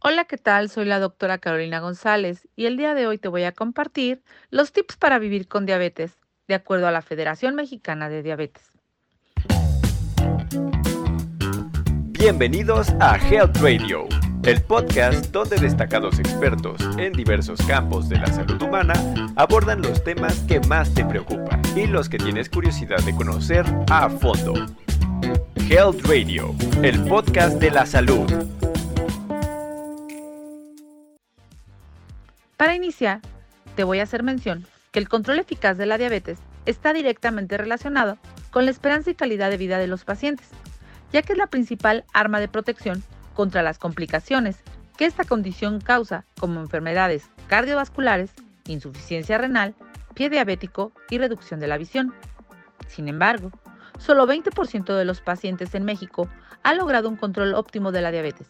Hola, ¿qué tal? Soy la doctora Carolina González y el día de hoy te voy a compartir los tips para vivir con diabetes, de acuerdo a la Federación Mexicana de Diabetes. Bienvenidos a Health Radio, el podcast donde destacados expertos en diversos campos de la salud humana abordan los temas que más te preocupan y los que tienes curiosidad de conocer a fondo. Health Radio, el podcast de la salud. Para iniciar, te voy a hacer mención que el control eficaz de la diabetes está directamente relacionado con la esperanza y calidad de vida de los pacientes, ya que es la principal arma de protección contra las complicaciones que esta condición causa como enfermedades cardiovasculares, insuficiencia renal, pie diabético y reducción de la visión. Sin embargo, solo 20% de los pacientes en México ha logrado un control óptimo de la diabetes,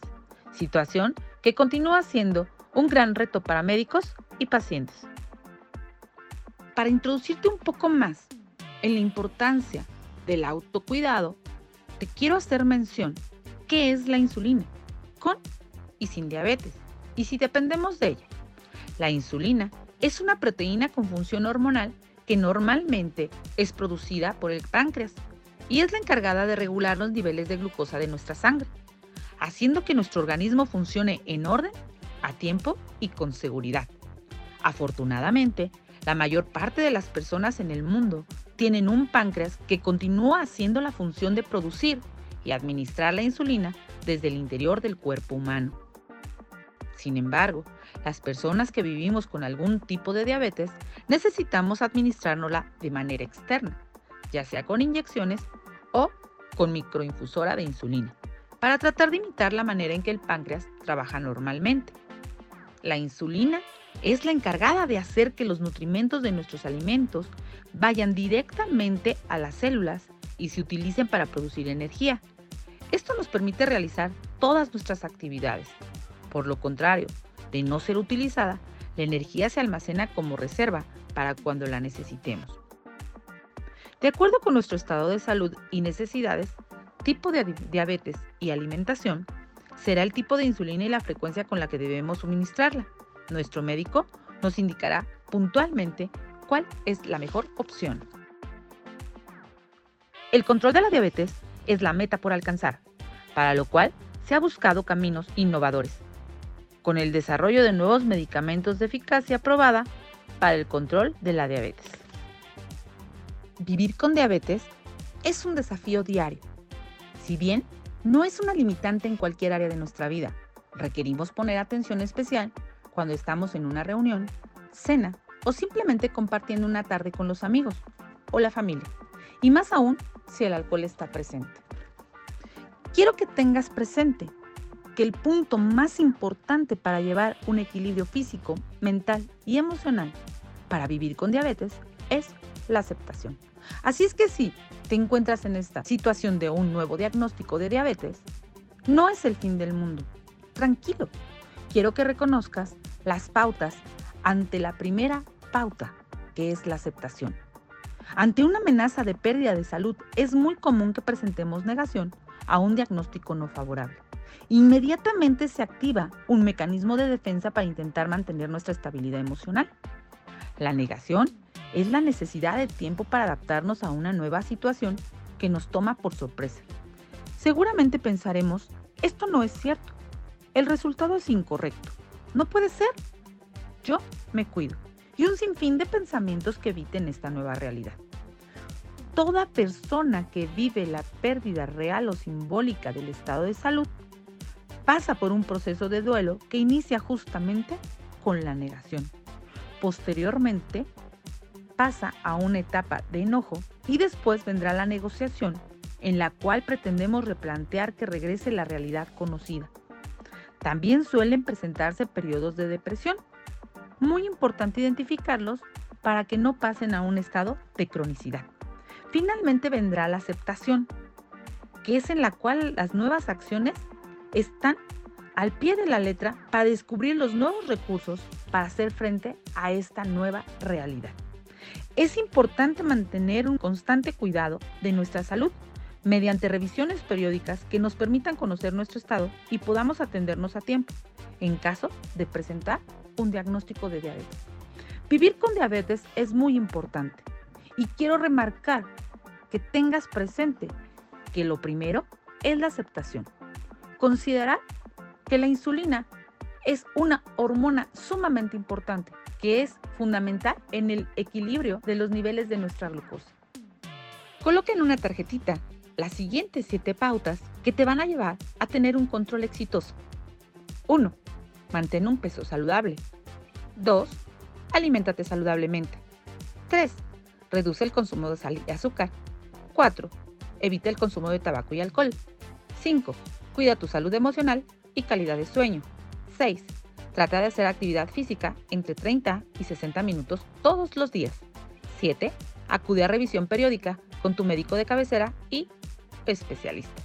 situación que continúa siendo un gran reto para médicos y pacientes. Para introducirte un poco más en la importancia del autocuidado, te quiero hacer mención qué es la insulina, con y sin diabetes, y si dependemos de ella. La insulina es una proteína con función hormonal que normalmente es producida por el páncreas y es la encargada de regular los niveles de glucosa de nuestra sangre, haciendo que nuestro organismo funcione en orden a tiempo y con seguridad. Afortunadamente, la mayor parte de las personas en el mundo tienen un páncreas que continúa haciendo la función de producir y administrar la insulina desde el interior del cuerpo humano. Sin embargo, las personas que vivimos con algún tipo de diabetes necesitamos administrárnosla de manera externa, ya sea con inyecciones o con microinfusora de insulina, para tratar de imitar la manera en que el páncreas trabaja normalmente. La insulina es la encargada de hacer que los nutrimentos de nuestros alimentos vayan directamente a las células y se utilicen para producir energía. Esto nos permite realizar todas nuestras actividades. Por lo contrario, de no ser utilizada, la energía se almacena como reserva para cuando la necesitemos. De acuerdo con nuestro estado de salud y necesidades, tipo de diabetes y alimentación, será el tipo de insulina y la frecuencia con la que debemos suministrarla. Nuestro médico nos indicará puntualmente cuál es la mejor opción. El control de la diabetes es la meta por alcanzar, para lo cual se ha buscado caminos innovadores, con el desarrollo de nuevos medicamentos de eficacia probada para el control de la diabetes. Vivir con diabetes es un desafío diario. Si bien no es una limitante en cualquier área de nuestra vida. Requerimos poner atención especial cuando estamos en una reunión, cena o simplemente compartiendo una tarde con los amigos o la familia. Y más aún si el alcohol está presente. Quiero que tengas presente que el punto más importante para llevar un equilibrio físico, mental y emocional para vivir con diabetes es la aceptación. Así es que si te encuentras en esta situación de un nuevo diagnóstico de diabetes, no es el fin del mundo. Tranquilo. Quiero que reconozcas las pautas ante la primera pauta, que es la aceptación. Ante una amenaza de pérdida de salud, es muy común que presentemos negación a un diagnóstico no favorable. Inmediatamente se activa un mecanismo de defensa para intentar mantener nuestra estabilidad emocional. La negación es la necesidad de tiempo para adaptarnos a una nueva situación que nos toma por sorpresa. Seguramente pensaremos, esto no es cierto, el resultado es incorrecto, no puede ser, yo me cuido, y un sinfín de pensamientos que eviten esta nueva realidad. Toda persona que vive la pérdida real o simbólica del estado de salud pasa por un proceso de duelo que inicia justamente con la negación. Posteriormente, pasa a una etapa de enojo y después vendrá la negociación en la cual pretendemos replantear que regrese la realidad conocida. También suelen presentarse periodos de depresión. Muy importante identificarlos para que no pasen a un estado de cronicidad. Finalmente vendrá la aceptación, que es en la cual las nuevas acciones están al pie de la letra para descubrir los nuevos recursos para hacer frente a esta nueva realidad. Es importante mantener un constante cuidado de nuestra salud mediante revisiones periódicas que nos permitan conocer nuestro estado y podamos atendernos a tiempo. en caso de presentar un diagnóstico de diabetes. Vivir con diabetes es muy importante y quiero remarcar que tengas presente que lo primero es la aceptación. Considerar que la insulina es una hormona sumamente importante que es fundamental en el equilibrio de los niveles de nuestra glucosa. Coloca en una tarjetita las siguientes siete pautas que te van a llevar a tener un control exitoso. 1. Mantén un peso saludable. 2. Aliméntate saludablemente. 3. Reduce el consumo de sal y azúcar. 4. Evita el consumo de tabaco y alcohol. 5. Cuida tu salud emocional y calidad de sueño. 6. Trata de hacer actividad física entre 30 y 60 minutos todos los días. 7. Acude a revisión periódica con tu médico de cabecera y especialista.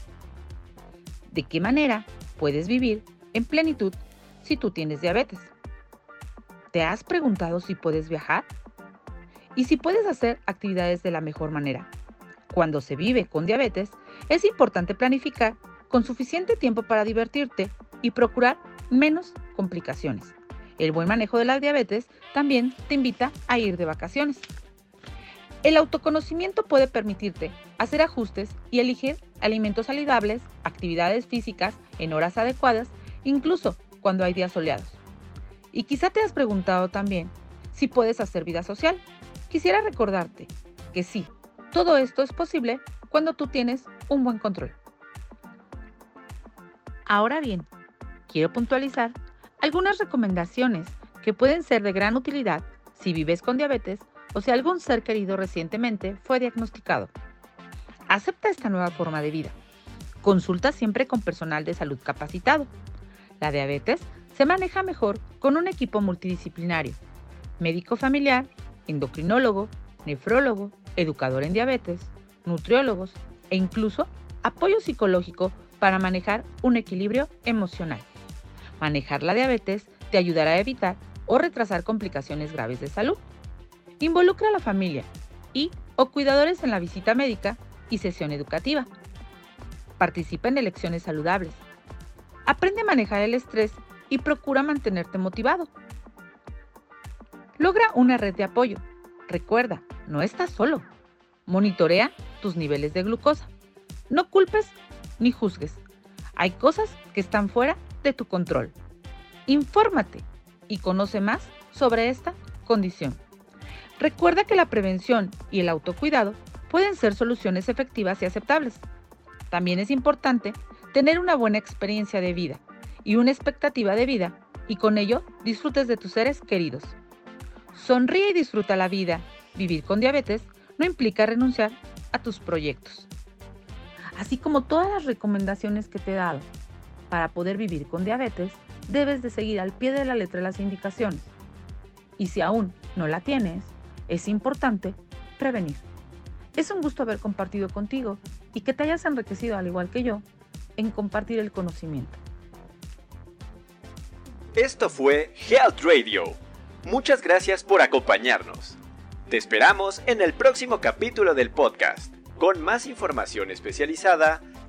¿De qué manera puedes vivir en plenitud si tú tienes diabetes? ¿Te has preguntado si puedes viajar? ¿Y si puedes hacer actividades de la mejor manera? Cuando se vive con diabetes, es importante planificar con suficiente tiempo para divertirte y procurar menos complicaciones. El buen manejo de la diabetes también te invita a ir de vacaciones. El autoconocimiento puede permitirte hacer ajustes y elegir alimentos saludables, actividades físicas en horas adecuadas, incluso cuando hay días soleados. Y quizá te has preguntado también si puedes hacer vida social. Quisiera recordarte que sí, todo esto es posible cuando tú tienes un buen control. Ahora bien, quiero puntualizar algunas recomendaciones que pueden ser de gran utilidad si vives con diabetes o si algún ser querido recientemente fue diagnosticado. Acepta esta nueva forma de vida. Consulta siempre con personal de salud capacitado. La diabetes se maneja mejor con un equipo multidisciplinario, médico familiar, endocrinólogo, nefrólogo, educador en diabetes, nutriólogos e incluso apoyo psicológico para manejar un equilibrio emocional. Manejar la diabetes te ayudará a evitar o retrasar complicaciones graves de salud. Involucra a la familia y o cuidadores en la visita médica y sesión educativa. Participa en elecciones saludables. Aprende a manejar el estrés y procura mantenerte motivado. Logra una red de apoyo. Recuerda, no estás solo. Monitorea tus niveles de glucosa. No culpes ni juzgues. Hay cosas que están fuera de tu control. Infórmate y conoce más sobre esta condición. Recuerda que la prevención y el autocuidado pueden ser soluciones efectivas y aceptables. También es importante tener una buena experiencia de vida y una expectativa de vida y con ello disfrutes de tus seres queridos. Sonríe y disfruta la vida. Vivir con diabetes no implica renunciar a tus proyectos así como todas las recomendaciones que te he dado. Para poder vivir con diabetes, debes de seguir al pie de la letra las indicaciones. Y si aún no la tienes, es importante prevenir. Es un gusto haber compartido contigo y que te hayas enriquecido al igual que yo en compartir el conocimiento. Esto fue Health Radio. Muchas gracias por acompañarnos. Te esperamos en el próximo capítulo del podcast con más información especializada,